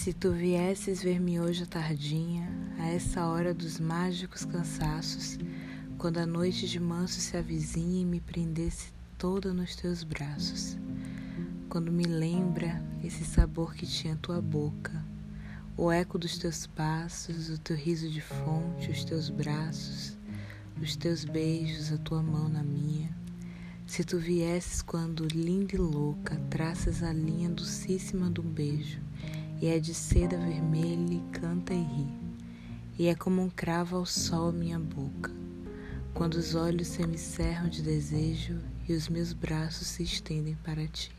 Se tu viesses ver-me hoje à tardinha, a essa hora dos mágicos cansaços, quando a noite de manso se avizinha e me prendesse toda nos teus braços, quando me lembra esse sabor que tinha tua boca, o eco dos teus passos, o teu riso de fonte, os teus braços, os teus beijos, a tua mão na minha. Se tu viesses quando, linda e louca, traças a linha docíssima do beijo, e é de seda vermelha e canta e ri, e é como um cravo ao sol minha boca, quando os olhos se me cerram de desejo e os meus braços se estendem para ti.